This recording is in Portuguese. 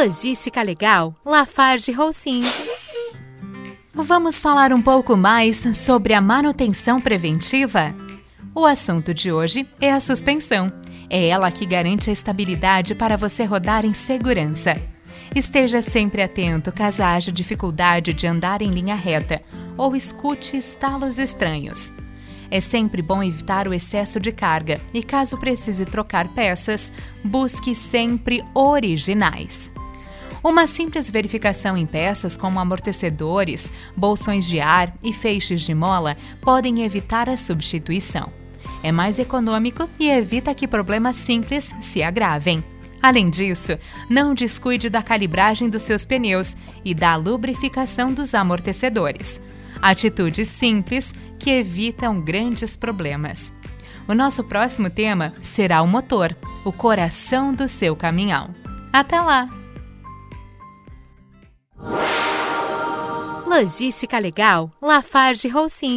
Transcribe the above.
Logística Legal, Lafarge Holcim. Vamos falar um pouco mais sobre a manutenção preventiva? O assunto de hoje é a suspensão. É ela que garante a estabilidade para você rodar em segurança. Esteja sempre atento caso haja dificuldade de andar em linha reta ou escute estalos estranhos. É sempre bom evitar o excesso de carga e, caso precise trocar peças, busque sempre originais. Uma simples verificação em peças como amortecedores, bolsões de ar e feixes de mola podem evitar a substituição. É mais econômico e evita que problemas simples se agravem. Além disso, não descuide da calibragem dos seus pneus e da lubrificação dos amortecedores. Atitudes simples que evitam grandes problemas. O nosso próximo tema será o motor, o coração do seu caminhão. Até lá! Logística Legal, Lafarge Roussin.